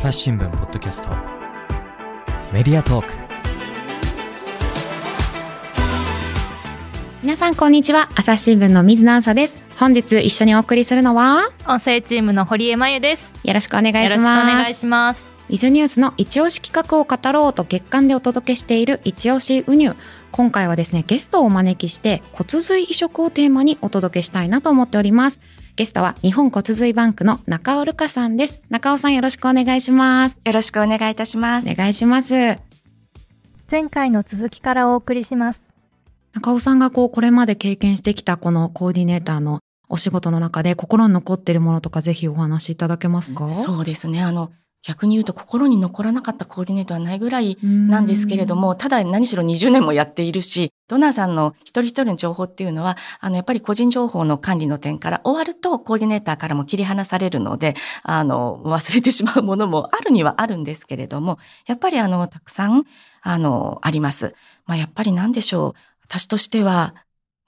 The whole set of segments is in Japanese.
朝日新聞ポッドキャスト。メディアトーク。皆さんこんにちは。朝日新聞の水野あさです。本日一緒にお送りするのは？音声チームの堀江真由です。よろしくお願いします。よろしくお願いします。イズニュースの一押し企画を語ろうと月間でお届けしている一押しウニュ今回はですねゲストをお招きして骨髄移植をテーマにお届けしたいなと思っておりますゲストは日本骨髄バンクの中尾るかさんです中尾さんよろしくお願いしますよろしくお願いいたします。お願いします前回の続きからお送りします。中尾さんがこうこれまで経験してきたこのコーディネーターのお仕事の中で心に残っているものとかぜひお話しいただけますかそうですね。あの、逆に言うと心に残らなかったコーディネートはないぐらいなんですけれども、ただ何しろ20年もやっているし、ドナーさんの一人一人の情報っていうのは、あの、やっぱり個人情報の管理の点から終わるとコーディネーターからも切り離されるので、あの、忘れてしまうものもあるにはあるんですけれども、やっぱりあの、たくさん、あの、あります。まあ、やっぱりなんでしょう。私としては、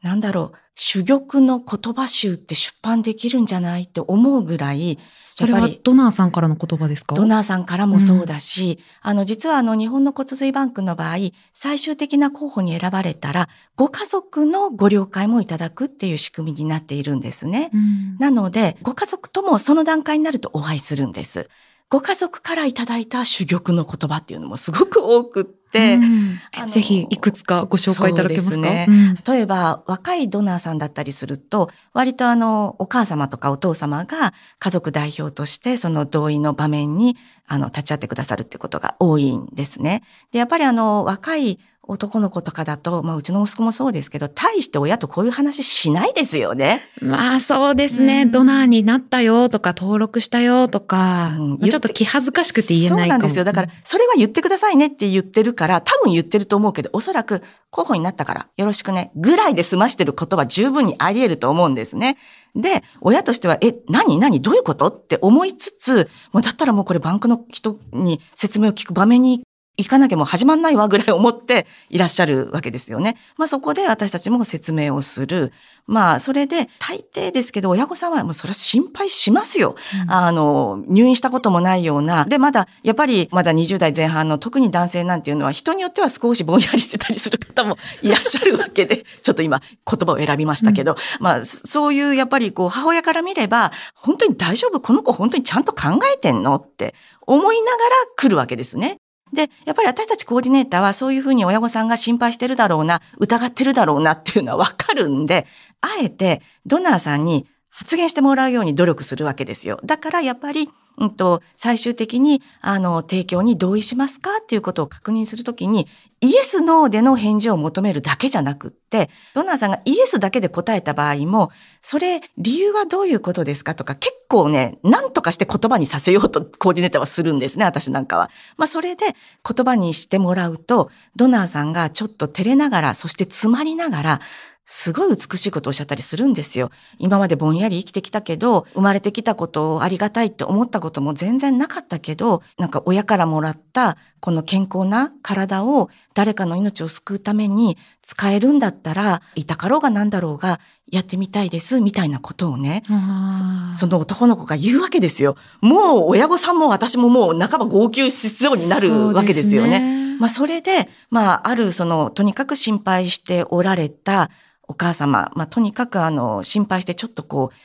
なんだろう、珠玉の言葉集って出版できるんじゃないって思うぐらい、それはドナーさんからの言葉ですか？ドナーさんからもそうだし、あの、実はあの、日本の骨髄バンクの場合、最終的な候補に選ばれたら、ご家族のご了解もいただくっていう仕組みになっているんですね。うんなので、ご家族ともその段階になるとお会いするんです。ご家族からいただいた珠玉の言葉っていうのもすごく多くって、うん。ぜひいくつかご紹介いただけますか？ね。うん。例えば若いドナーさんだったりすると、割とあの、お母様とかお父様が家族代表としてその同意の場面にあの、立ち会ってくださるってことが多いんですね。で、やっぱりあの、若い男の子とかだと、まあ、うちの息子もそうですけど、大して親とこういう話しないですよね。まあそうですね、うんドナーになったよとか登録したよとか、うんまあちょっと気恥ずかしくて言えないそうなんですよ。だから、それは言ってくださいねって言ってるから、多分言ってると思うけど、おそらく候補になったからよろしくね、ぐらいで済ましてることは十分にあり得ると思うんですね。で、親としては、え、何何どういうことって思いつつ、もうだったらもうこれバンクの人に説明を聞く場面に行かなきゃもう始まんないわぐらい思っていらっしゃるわけですよね。まあそこで私たちも説明をする。まあそれで大抵ですけど親御さんはもうそれは心配しますよ。あの、入院したこともないような。で、まだ、やっぱりまだ20代前半の特に男性なんていうのは人によっては少しぼんやりしてたりする方もいらっしゃるわけで、ちょっと今言葉を選びましたけど、まあそういうやっぱりこう母親から見れば、本当に大丈夫？この子本当にちゃんと考えてんの？って思いながら来るわけですね。で、やっぱり私たちコーディネーターはそういうふうに親御さんが心配してるだろうな、疑ってるだろうなっていうのはわかるんで、あえてドナーさんに発言してもらうように努力するわけですよ。だからやっぱり、うんと、最終的に、あの、提供に同意しますかっていうことを確認するときに、イエス、ノーでの返事を求めるだけじゃなくって、ドナーさんがイエスだけで答えた場合も、それ、理由はどういうことですかとか、結構ね、何とかして言葉にさせようとコーディネーターはするんですね、私なんかは。まあ、それで言葉にしてもらうと、ドナーさんがちょっと照れながら、そして詰まりながら、すごい美しいことをおっしゃったりするんですよ。今までぼんやり生きてきたけど、生まれてきたことをありがたいって思ったことも全然なかったけど、なんか親からもらったこの健康な体を誰かの命を救うために使えるんだったら、いたかろうがなんだろうがやってみたいです、みたいなことをね、あーその男の子が言うわけですよ。もう親御さんも私ももう半ば号泣しそうになるわけですよね。まあそれで、まああるその、とにかく心配しておられたお母様、まあとにかくあの、心配してちょっとこう、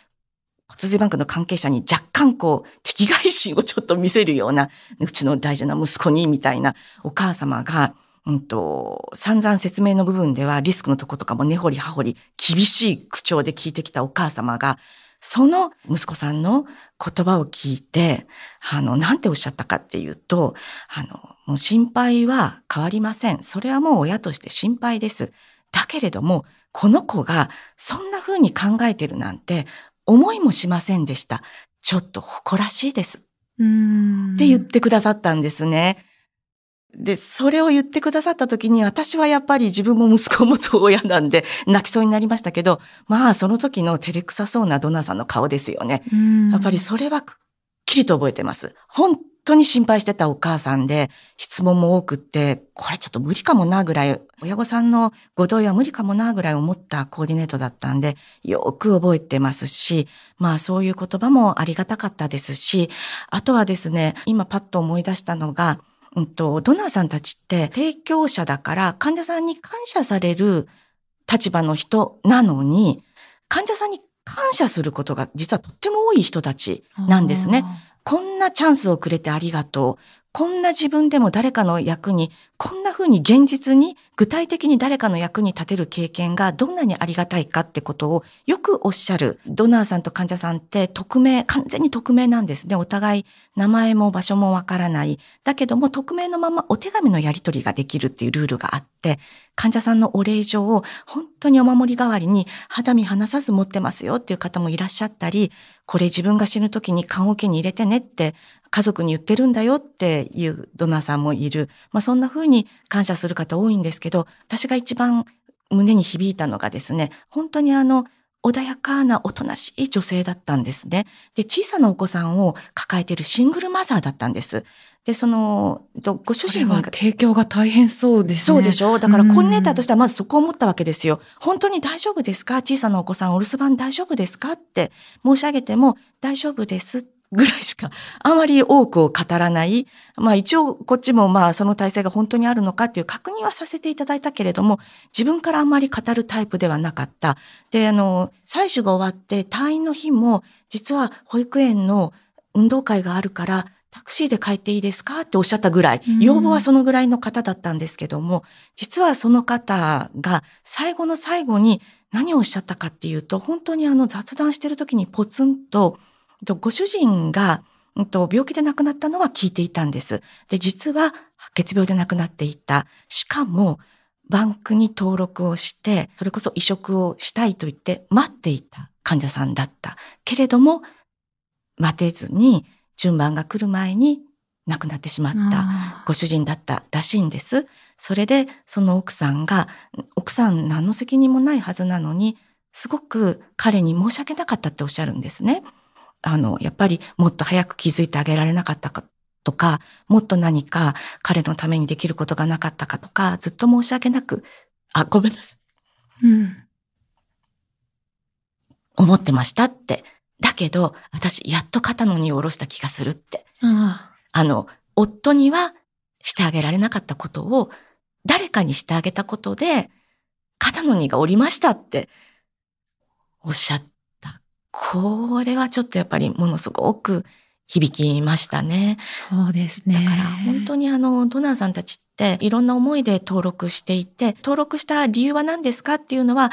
骨髄バンクの関係者に若干こう、敵外心をちょっと見せるような、うちの大事な息子に、みたいなお母様が、うんと、散々説明の部分ではリスクのとことかも根掘り葉掘り厳しい口調で聞いてきたお母様が、その息子さんの言葉を聞いて、あの、なんておっしゃったかっていうと、あの、もう心配は変わりません。それはもう親として心配です。だけれども、この子がそんな風に考えてるなんて思いもしませんでした。ちょっと誇らしいです。うんって言ってくださったんですね。で、それを言ってくださった時に、私はやっぱり自分も息子を持つ親なんで、泣きそうになりましたけど、まあ、その時の照れくさそうなドナーさんの顔ですよね。うんやっぱりそれはきりと覚えてます。本当に心配してたお母さんで、質問も多くって、これちょっと無理かもなぐらい、親御さんのご同意は無理かもなぐらい思ったコーディネートだったんで、よく覚えてますし、まあそういう言葉もありがたかったですし、あとはですね、今パッと思い出したのが、うんと、ドナーさんたちって提供者だから患者さんに感謝される立場の人なのに、患者さんに感謝することが実はとっても多い人たちなんですね。こんなチャンスをくれてありがとう。こんな自分でも誰かの役に、こんな風に現実に具体的に誰かの役に立てる経験がどんなにありがたいかってことをよくおっしゃる。ドナーさんと患者さんって匿名、完全に匿名なんですね。お互い名前も場所もわからない。だけども匿名のままお手紙のやり取りができるっていうルールがあって、患者さんのお礼状を本当にお守り代わりに肌身離さず持ってますよっていう方もいらっしゃったり、これ自分が死ぬ時に棺桶に入れてねって家族に言ってるんだよっていうドナーさんもいる。まあそんな風に感謝する方多いんですけど、私が一番胸に響いたのがですね、本当にあの、穏やかなおとなしい女性だったんですね。で、小さなお子さんを抱えているシングルマザーだったんです。で、その、とご主人は提供が大変そうですね。そうでしょだからコーディネーターとししてはまずそこを思ったわけですよ。本当に大丈夫ですか？小さなお子さんお留守番大丈夫ですか？って申し上げても大丈夫ですぐらいしかあまり多くを語らない。まあ一応こっちもまあその体制が本当にあるのかっていう確認はさせていただいたけれども自分からあんまり語るタイプではなかった。で、あの、採取が終わって退院の日も実は保育園の運動会があるからタクシーで帰っていいですかっておっしゃったぐらい、うん要望はそのぐらいの方だったんですけども、実はその方が最後の最後に何をおっしゃったかっていうと、本当にあの雑談してる時にポツンと、とご主人が、病気で亡くなったのは聞いていたんです。で、実は白血病で亡くなっていた。しかも、バンクに登録をして、それこそ移植をしたいと言って待っていた患者さんだった。けれども、待てずに順番が来る前に亡くなってしまった。たご主人だったらしいんです。それで、その奥さんが、奥さん何の責任もないはずなのに、すごく彼に申し訳なかったっておっしゃるんですね。あの、やっぱりもっと早く気づいてあげられなかったかとか、もっと何か彼のためにできることがなかったかとか、ずっと申し訳なく、あ、ごめんなさい。うん。思ってましたって。だけど、私、やっと肩の荷を下ろした気がするって。ああの、夫にはしてあげられなかったことを、誰かにしてあげたことで、肩の荷が下りましたって、おっしゃった。これはちょっとやっぱりものすごく響きましたね。あ、そうですね。だから本当にあの、ドナーさんたちっていろんな思いで登録していて、登録した理由は何ですかっていうのは、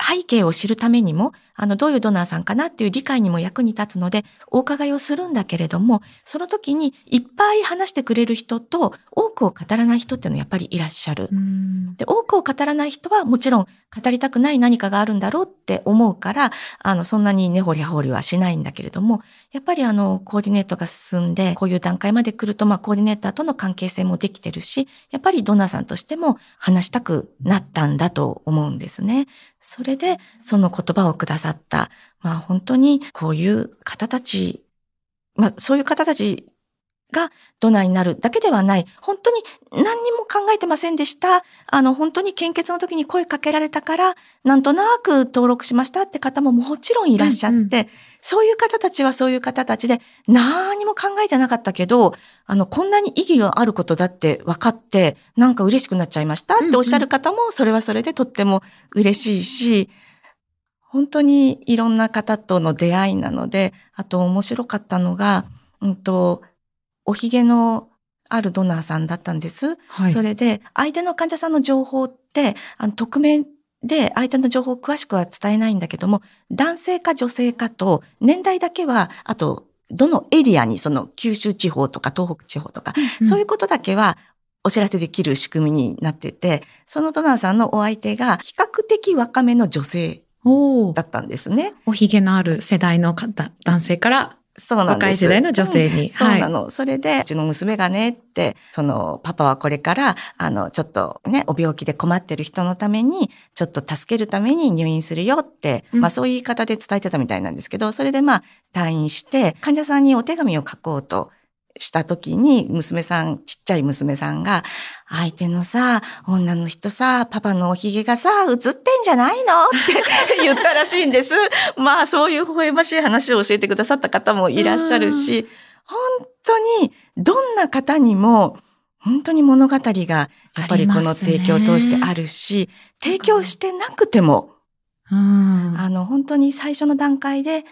背景を知るためにも、あの、どういうドナーさんかなっていう理解にも役に立つので、お伺いをするんだけれども、その時にいっぱい話してくれる人と、多くを語らない人っていうのはやっぱりいらっしゃる。うん。で、多くを語らない人はもちろん語りたくない何かがあるんだろうって思うから、あの、そんなに根掘り葉掘りはしないんだけれども、やっぱりあの、コーディネートが進んで、こういう段階まで来ると、まあ、コーディネーターとの関係性もできてるし、やっぱりドナーさんとしても話したくなったんだと思うんですね。それで、その言葉をくださった、まあ、本当にこういう方たち、まあ、そういう方たちがドナーになるだけではない、本当に何にも考えてませんでした。あの、本当に献血の時に声かけられたから、なんとなく登録しましたって方ももちろんいらっしゃって、うんうそういう方たちはそういう方たちで、何も考えてなかったけど、あの、こんなに意義があることだって分かって、なんか嬉しくなっちゃいましたっておっしゃる方も、それはそれでとっても嬉しいし、本当にいろんな方との出会いなので、あと面白かったのが、うんと、おひげのあるドナーさんだったんです。はい。それで、相手の患者さんの情報って、あの、匿名で相手の情報を詳しくは伝えないんだけども、男性か女性かと、年代だけは、あと、どのエリアに、その九州地方とか東北地方とか、そういううことだけはお知らせできる仕組みになってて、そのドナーさんのお相手が比較的若めの女性だ。ったんですね。おひげのある世代の方、男性からそうなんです。若い世代の女性に。うんそうはいなの。それで、うちの娘がねって、その、パパはこれから、あの、ちょっとね、お病気で困ってる人のために、ちょっと助けるために入院するよって、うんまあそういう言い方で伝えてたみたいなんですけど、それでまあ退院して、患者さんにお手紙を書こうとした時に、娘さん、ちっちゃい娘さんが、相手のさ、女の人さ、パパのおひげがさ、映ってんじゃないの？って 言ったらしいんです。まあ、そういう微笑ましい話を教えてくださった方もいらっしゃるし、本当に、どんな方にも、本当に物語が、やっぱりこの提供を通してあるし、提供してなくても、うん。あの、本当に最初の段階で、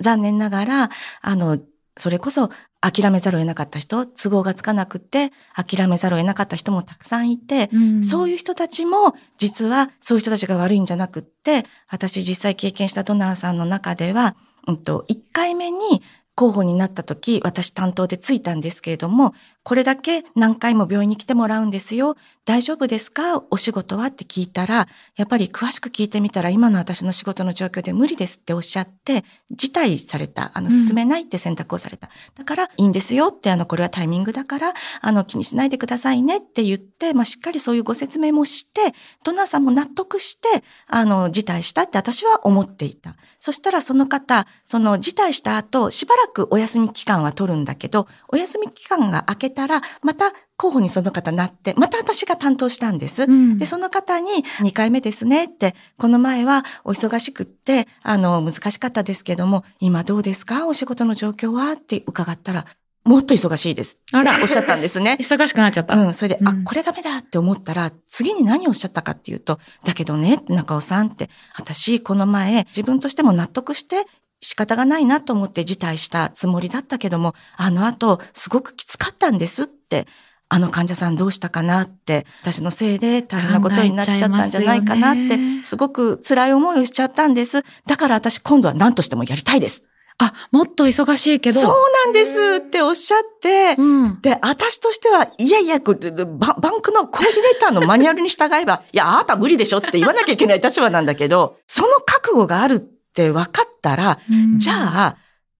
残念ながら、あの、それこそ諦めざるを得なかった人、都合がつかなくて、諦めざるを得なかった人もたくさんいて、そういいう人たちも、実はそういう人たちが悪いんじゃなくって、私実際経験したドナーさんの中では、うんと、1回目に候補になった時、私担当でついたんですけれども、これだけ何回も病院に来てもらうんですよ。大丈夫ですか？お仕事は？って聞いたら、やっぱり詳しく聞いてみたら、今の私の仕事の状況で無理ですっておっしゃって、辞退された。あの、うん進めないって選択をされた。だから、いいんですよって、あの、これはタイミングだから、あの、気にしないでくださいねって言って、まあ、しっかりそういうご説明もして、ドナーさんも納得して、あの、辞退したって私は思っていた。そしたらその方、その辞退した後、しばらくお休み期間は取るんだけど、お休み期間が明けたら、また候補にその方なって、また私が担当したんです。うんで、その方に2回目ですねって、この前はお忙しくって、あの、難しかったですけども、今どうですか？お仕事の状況は？って伺ったら、もっと忙しいです。あらおっしゃったんですね。忙しくなっちゃった。うん、それで、あう、んこれダメだって思ったら、次に何をおっしゃったかっていうと、だけどね、中尾さんって、私、この前、自分としても納得して、仕方がないなと思って辞退したつもりだったけども、あの後、すごくきつかったんですって、あの患者さんどうしたかなって、私のせいで大変なことになっちゃったんじゃないかなって、すごく辛い思いをしちゃったんです。だから私今度は何としてもやりたいです。あ、もっと忙しいけど。そうなんですっておっしゃって、うん。で、私としては、いやいや、ババンクのコーディネーターのマニュアルに従えば、いや、あなた無理でしょって言わなきゃいけない立場なんだけど、その覚悟があるって分かったら、じゃあ、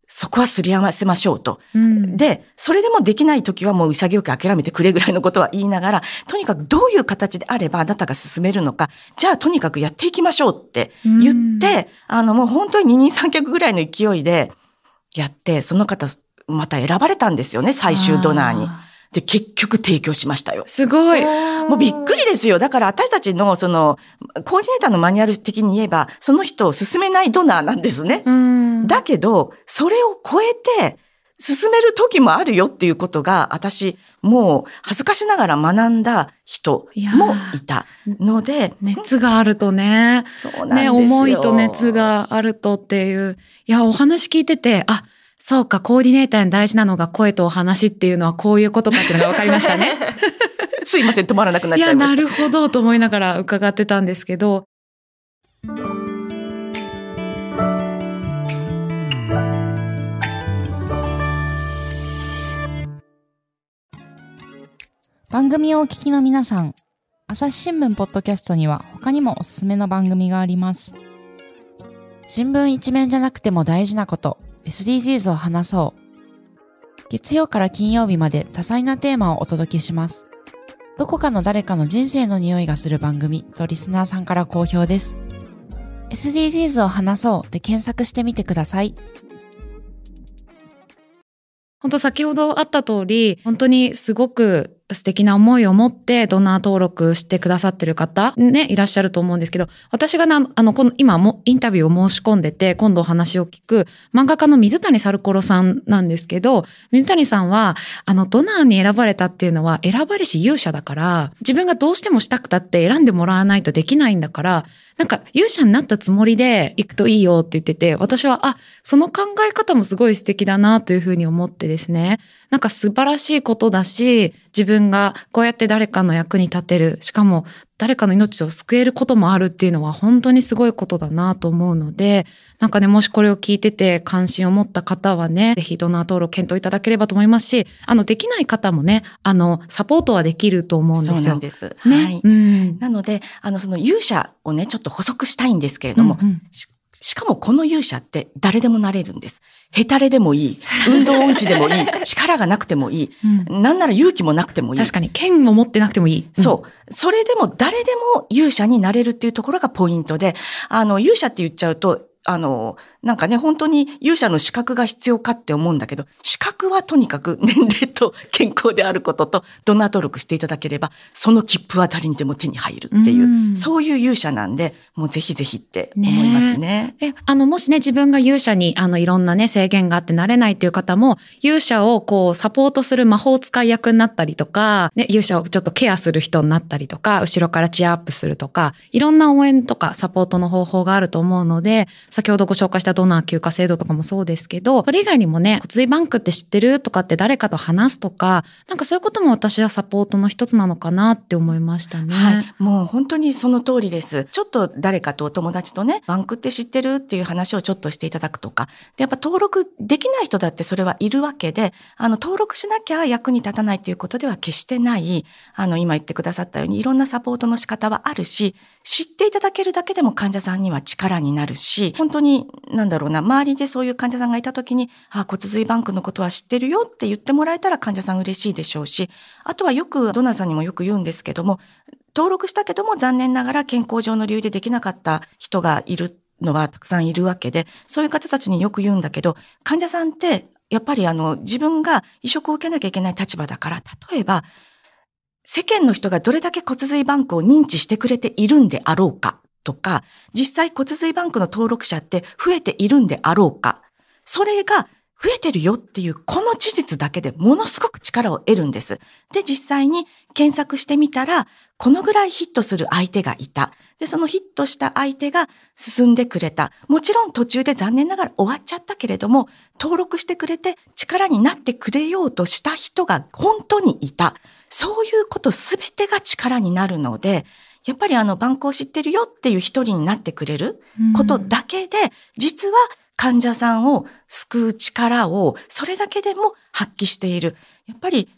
そこはすり合わせましょうと。うん、で、それでもできない時はもう潔く諦めてくれぐらいのことは言いながら、とにかくどういう形であればあなたが進めるのか、じゃあとにかくやっていきましょうって言って、あのもう本当に二人三脚ぐらいの勢いでやって、その方また選ばれたんですよね、最終ドナーに。あで、結局提供しましたよ。すごい。もうびっくりですよ。だから私たちの、その、コーディネーターのマニュアル的に言えば、その人を進めないドナーなんですね。うん。だけど、それを超えて、進める時もあるよっていうことが、私、もう恥ずかしながら学んだ人もいたので。熱があるとね。そうなんですよ。ね、思いと熱があるとっていう。いや、お話聞いてて、あ、そうか、コーディネーターに大事なのが声とお話っていうのはこういうことかっていうのが分かりましたね。すいません、止まらなくなっちゃいました。いや、なるほどと思いながら伺ってたんですけど。番組をお聞きの皆さん、朝日新聞ポッドキャストには他にもおすすめの番組があります。新聞一面じゃなくても大事なこと、SDGs を話そう。月曜から金曜日まで多彩なテーマをお届けします。どこかの誰かの人生の匂いがする番組とリスナーさんから好評です。SDGs を話そうで検索してみてください。本当先ほどあった通り、本当にすごく素敵な思いを持ってドナー登録してくださってる方、ね、いらっしゃると思うんですけど、私がな、あの、この、今もインタビューを申し込んでて、今度お話を聞く漫画家の水谷サルコロさんなんですけど、水谷さんは、あの、ドナーに選ばれたっていうのは、選ばれし勇者だから、自分がどうしてもしたくたって選んでもらわないとできないんだから、なんか勇者になったつもりで行くといいよって言ってて、私は、あ、その考え方もすごい素敵だなというふうに思ってですね。なんか素晴らしいことだし、自分がこうやって誰かの役に立てる、しかも誰かの命を救えることもあるっていうのは本当にすごいことだなと思うので、なんかね、もしこれを聞いてて関心を持った方はね、ぜひドナー登録検討いただければと思いますし、あの、できない方もね、あの、サポートはできると思うんですよ。そうなんです。ね。はい。うん。なので、あの、その勇者をね、ちょっと補足したいんですけれども、うんうんししかもこの勇者って誰でもなれるんです。ヘタレでもいい。運動音痴でもいい。力がなくてもいい。うんなんなら勇気もなくてもいい。確かに、剣を持ってなくてもいい。そう。それでも誰でも勇者になれるっていうところがポイントで、あの、勇者って言っちゃうと、あの、なんかね、本当に勇者の資格が必要かって思うんだけど、資格はとにかく 年齢と健康であることと、ドナー登録していただければ、その切符は誰にでも手に入るっていう、うんそういう勇者なんで、もうぜひぜひって思いますね。え、あの、もしね、自分が勇者に、あの、いろんなね、制限があってなれないっていう方も、勇者をこう、サポートする魔法使い役になったりとか、ね、勇者をちょっとケアする人になったりとか、後ろからチアアップするとか、いろんな応援とかサポートの方法があると思うので、先ほどご紹介したドナー休暇制度とかもそうですけど、それ以外にもね、骨髄バンクって知ってるとかって誰かと話すとか、なんかそういうことも私はサポートの一つなのかなって思いましたね。はい。もう本当にその通りです。ちょっと誰かとお友達とね、バンクって知ってるっていう話をちょっとしていただくとか。で、やっぱ登録できない人だってそれはいるわけで、あの、登録しなきゃ役に立たないっていうことでは決してない、あの、今言ってくださったようにいろんなサポートの仕方はあるし、知っていただけるだけでも患者さんには力になるし、本当に、なんだろうな、周りでそういう患者さんがいた時に、あ、骨髄バンクのことは知ってるよって言ってもらえたら患者さん嬉しいでしょうし、あとはよく、ドナーさんにもよく言うんですけども、登録したけども残念ながら健康上の理由でできなかった人がいるのはたくさんいるわけで、そういう方たちによく言うんだけど、患者さんってやっぱりあの自分が移植を受けなきゃいけない立場だから、例えば世間の人がどれだけ骨髄バンクを認知してくれているんであろうか。とか、実際骨髄バンクの登録者って増えているんであろうか、それが増えてるよっていうこの事実だけでものすごく力を得るんです。で、実際に検索してみたら、このぐらいヒットする相手がいた。で、そのヒットした相手が進んでくれた。もちろん途中で残念ながら終わっちゃったけれども、登録してくれて力になってくれようとした人が本当にいた。そういうことすべてが力になるので、やっぱりあの、バンクを知ってるよっていう一人になってくれることだけで、実は患者さんを救う力をそれだけでも発揮している。やっぱり、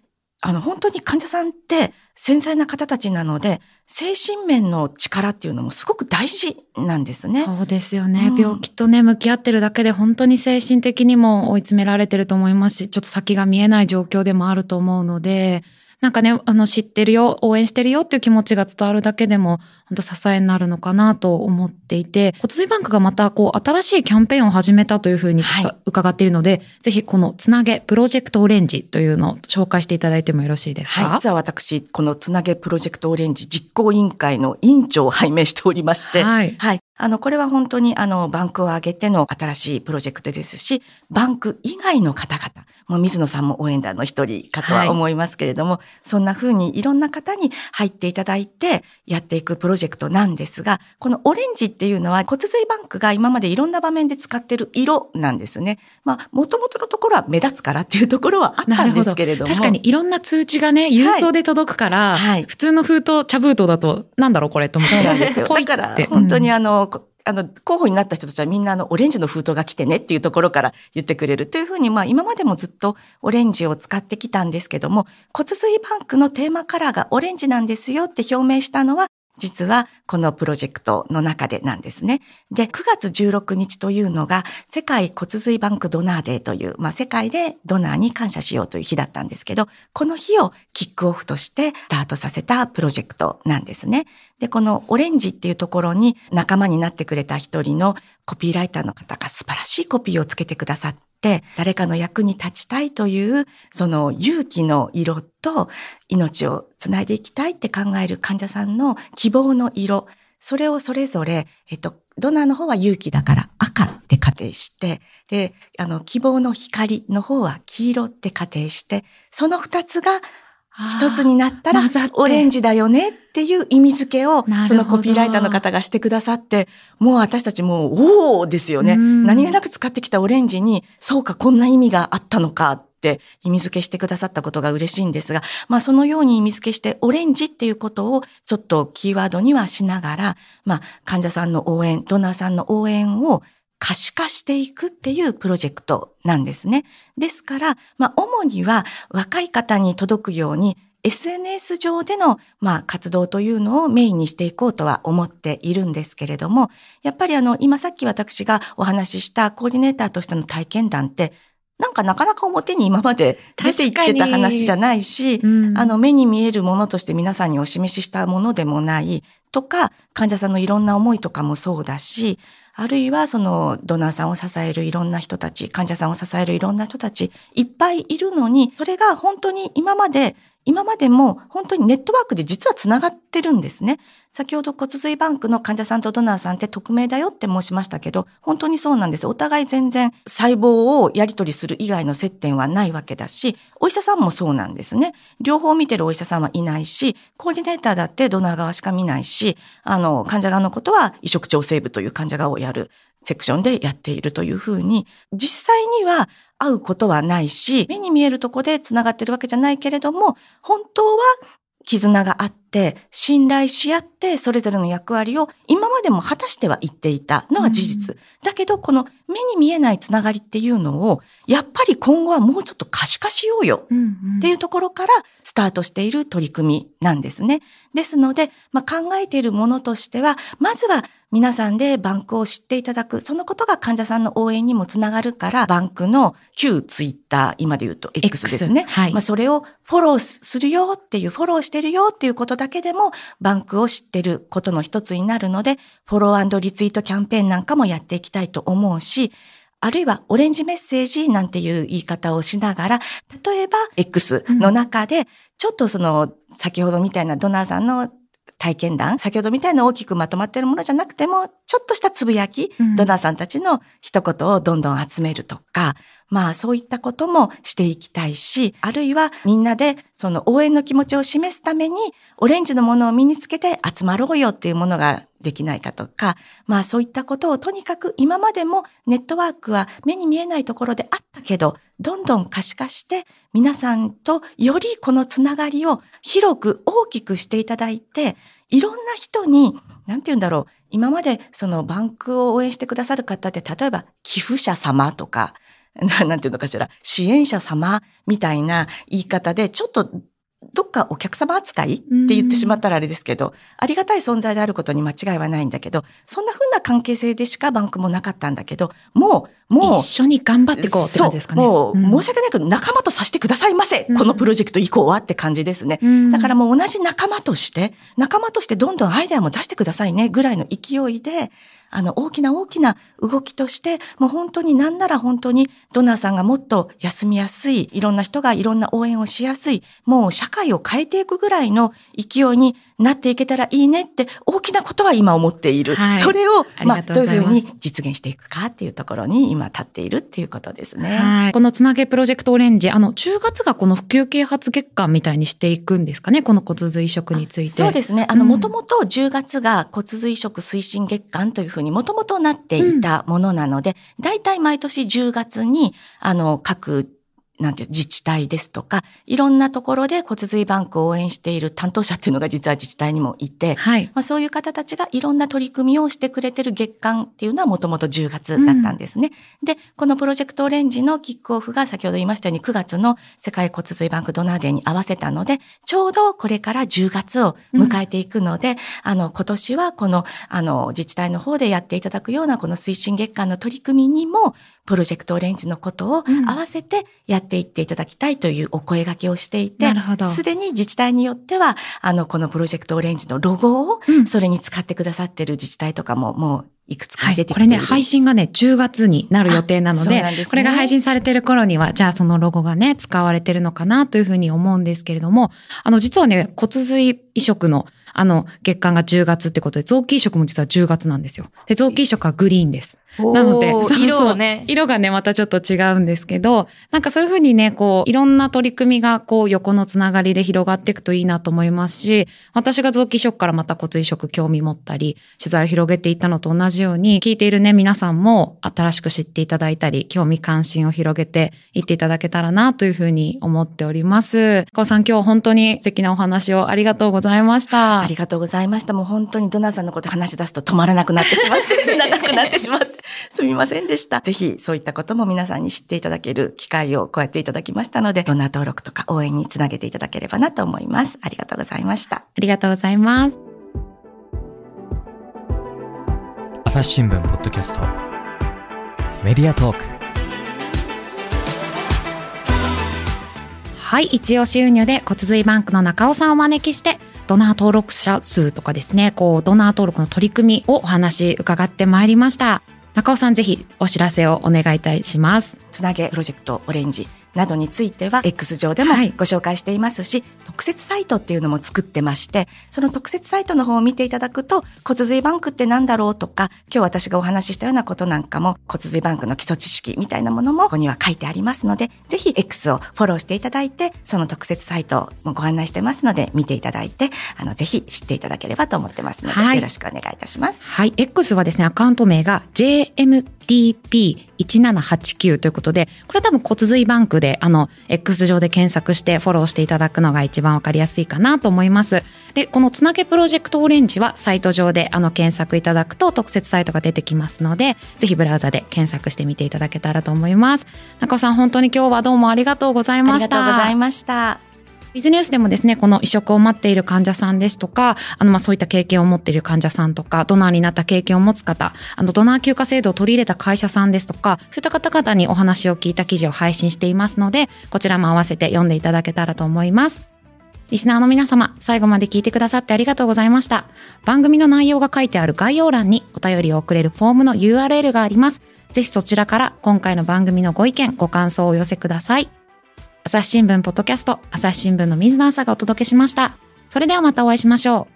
あの、本当に患者さんって繊細な方たちなので、精神面の力っていうのもすごく大事なんですね。そうですよね、うん病気とね、向き合ってるだけで本当に精神的にも追い詰められてると思いますし、ちょっと先が見えない状況でもあると思うので、なんかね、あの、知ってるよ、応援してるよっていう気持ちが伝わるだけでも、本当支えになるのかなと思っていて、骨髄バンクがまた、こう、新しいキャンペーンを始めたというふうに、はい伺っているので、ぜひこのつなげプロジェクトオレンジというのを紹介していただいてもよろしいですか？はい。実は私、このつなげプロジェクトオレンジ実行委員会の委員長を拝命しておりまして、はい。はい。あの、これは本当にあの、バンクを挙げての新しいプロジェクトですし、バンク以外の方々、もう水野さんも応援団の一人かとは思いますけれども、そんな風にいろんな方に入っていただいてやっていくプロジェクトなんですが、このオレンジっていうのは骨髄バンクが今までいろんな場面で使ってる色なんですね。まあ、元々のところは目立つからっていうところはあったんですけれども。確かにいろんな通知がね、郵送で届くから、はい普通の封筒、茶封筒だと、なんだろうこれと思って。そうなんですよ。だから、本当にあの、こあの、候補になった人たちはみんなあの、オレンジの封筒が来てねっていうところから言ってくれるというふうに、まあ今までもずっとオレンジを使ってきたんですけども、骨髄バンクのテーマカラーがオレンジなんですよって表明したのは、実はこのプロジェクトの中でなんですね。で、9月16日というのが世界骨髄バンクドナーデーという、まあ世界でドナーに感謝しようという日だったんですけど、この日をキックオフとしてスタートさせたプロジェクトなんですね。で、このオレンジっていうところに仲間になってくれた一人のコピーライターの方が素晴らしいコピーをつけてくださって、誰かの役に立ちたいという、その勇気の色と命をつないでいきたいって考える患者さんの希望の色、それをそれぞれ、えっと、ドナーの方は勇気だから赤って仮定して、で、あの、希望の光の方は黄色って仮定して、その二つが一つになったらオレンジだよねっていう意味付けをそのコピーライターの方がしてくださって、もう私たちもう、おーですよね。うん。何気なく使ってきたオレンジに、そうか、こんな意味があったのかって意味付けしてくださったことが嬉しいんですが、まあそのように意味付けして、オレンジっていうことをちょっとキーワードにはしながら、まあ患者さんの応援、ドナーさんの応援を可視化していくっていうプロジェクトなんですね。ですから、まあ、主には若い方に届くように、SNS 上での、まあ、活動というのをメインにしていこうとは思っているんですけれども、やっぱりあの、今さっき私がお話ししたコーディネーターとしての体験談って、なんかなかなか表に今まで出ていってた話じゃないし、うんあの、目に見えるものとして皆さんにお示ししたものでもないとか、患者さんのいろんな思いとかもそうだし、あるいはそのドナーさんを支えるいろんな人たち、患者さんを支えるいろんな人たち、いっぱいいるのに、それが本当に今まで今までも本当にネットワークで実はつながってるんですね。先ほど骨髄バンクの患者さんとドナーさんって匿名だよって申しましたけど、本当にそうなんです。お互い全然細胞をやり取りする以外の接点はないわけだし、お医者さんもそうなんですね。両方見てるお医者さんはいないし、コーディネーターだってドナー側しか見ないし、あの、患者側のことは移植調整部という患者側をやるセクションでやっているというふうに、実際には会うことはないし、目に見えるとこで繋がってるわけじゃないけれども、本当は絆があって、信頼し合って、それぞれの役割を今までも果たしては言っていたのは事実。うん、だけど、この目に見えないつながりっていうのを、やっぱり今後はもうちょっと可視化しようよっていうところからスタートしている取り組みなんですね。ですので、まあ、考えているものとしては、まずは皆さんでバンクを知っていただく、そのことが患者さんの応援にもつながるから、バンクの旧ツイッター、今で言うと X ですね。はい、まあそれをフォローするよっていう、フォローしてるよっていうことだけでも、バンクを知ってることの一つになるので、フォローリツイートキャンペーンなんかもやっていきたいと思うし、あるいはオレンジメッセージなんていう言い方をしながら、例えば X の中で、ちょっとその、先ほどみたいなドナーさんの体験談、先ほどみたいな大きくまとまっているものじゃなくても、ちょっとしたつぶやき、うん、ドナーさんたちの一言をどんどん集めるとか、まあそういったこともしていきたいし、あるいはみんなでその応援の気持ちを示すために、オレンジのものを身につけて集まろうよっていうものができないかとか、まあそういったことをとにかく今までもネットワークは目に見えないところであったけど、どんどん可視化して皆さんとよりこのつながりを広く大きくしていただいて、いろんな人に、なんて言うんだろう、今までそのバンクを応援してくださる方って、例えば寄付者様とか、なんていうのかしら、支援者様みたいな言い方で、ちょっとどっかお客様扱いって言ってしまったらあれですけど、ありがたい存在であることに間違いはないんだけど、そんな風な関係性でしかバンクもなかったんだけど、もう、もう。一緒に頑張っていこうって感じですかね。もう、申し訳ないけど、仲間とさせてくださいませ、うん、このプロジェクト以降はって感じですね。うん、だからもう同じ仲間として、仲間としてどんどんアイデアも出してくださいね、ぐらいの勢いで、あの、大きな大きな動きとして、もう本当になんなら本当にドナーさんがもっと休みやすい、いろんな人がいろんな応援をしやすい、もう社会を変えていくぐらいの勢いになっていけたらいいねって大きなことは今思っている。はい、それを、まあ、どういうふうに実現していくかっていうところに今立っているっていうことですね。はい。このつなげプロジェクトオレンジ、あの、10月がこの普及啓発月間みたいにしていくんですかね、この骨髄移植について。そうですね。あの、もともと10月が骨髄移植推進月間というふうにもともとなっていたものなので、大、う、体、ん、毎年10月に、あの、各なんていう自治体ですとか、いろんなところで骨髄バンクを応援している担当者っていうのが実は自治体にもいて、はい、まあ、そういう方たちがいろんな取り組みをしてくれてる月間っていうのはもともと10月だったんですね、うん。で、このプロジェクトオレンジのキックオフが先ほど言いましたように9月の世界骨髄バンクドナーデーに合わせたので、ちょうどこれから10月を迎えていくので、うん、あの、今年はこの、あの、自治体の方でやっていただくようなこの推進月間の取り組みにも、プロジェクトオレンジのことを合わせてやっていっていただきたいというお声掛けをしていて、すでに自治体によっては、あの、このプロジェクトオレンジのロゴを、それに使ってくださってる自治体とかも、もういくつか出てきて、はい、これね、配信がね、10月になる予定なので、でね、これが配信されてる頃には、じゃあそのロゴがね、使われてるのかなというふうに思うんですけれども、あの、実はね、骨髄移植の、あの、月間が10月ってことで、臓器移植も実は10月なんですよ。で、臓器移植はグリーンです。なので、色をね、色がね、またちょっと違うんですけど、なんかそういうふうにね、こう、いろんな取り組みが、こう、横のつながりで広がっていくといいなと思いますし、私が臓器移植からまた骨移植興味持ったり、取材を広げていったのと同じように、聞いているね、皆さんも新しく知っていただいたり、興味関心を広げていっていただけたらなというふうに思っております。川さん、今日本当に素敵なお話をありがとうございました。ありがとうございました。もう本当にドナーさんのこと話し出すと止まらなくなってしまって、長くなってしまって。すみませんでした。ぜひそういったことも皆さんに知っていただける機会をこうやっていただきましたので、どんな登録とか応援につなげていただければなと思います。ありがとうございました。ありがとうございます。朝日新聞ポッドキャストメディアトークはい、一押し輸入で骨髄バンクの中尾さんをお招きしてドナー登録者数とかですね、こう、ドナー登録の取り組みをお話伺ってまいりました。中尾さんぜひお知らせをお願いいたします。つなげプロジェクトオレンジなどについては X 上でもはいご紹介していますし、特設サイトっていうのも作ってまして、その特設サイトの方を見ていただくと、骨髄バンクって何だろうとか、今日私がお話ししたようなことなんかも骨髄バンクの基礎知識みたいなものもここには書いてありますので、ぜひ X をフォローしていただいて、その特設サイトもご案内してますので、見ていただいて、あの、ぜひ知っていただければと思ってますので、はいよろしくお願いいたします。はい。X はですね、アカウント名が JMTP1789 ということで、これ多分骨髄バンクで、あの、X 上で検索してフォローしていただくのが一番わかりやすいかなと思います。で、このつなげプロジェクトオレンジはサイト上であの検索いただくと特設サイトが出てきますので、ぜひブラウザで検索してみていただけたらと思います。中尾さん、本当に今日はどうもありがとうございました。ありがとうございました。ビジネスでもですね、この移植を待っている患者さんですとか、あの、ま、そういった経験を持っている患者さんとか、ドナーになった経験を持つ方、あの、ドナー休暇制度を取り入れた会社さんですとか、そういった方々にお話を聞いた記事を配信していますので、こちらも合わせて読んでいただけたらと思います。リスナーの皆様、最後まで聞いてくださってありがとうございました。番組の内容が書いてある概要欄にお便りを送れるフォームの URL があります。ぜひそちらから今回の番組のご意見、ご感想をお寄せください。朝日新聞ポッドキャスト、朝日新聞の水野朝がお届けしました。それではまたお会いしましょう。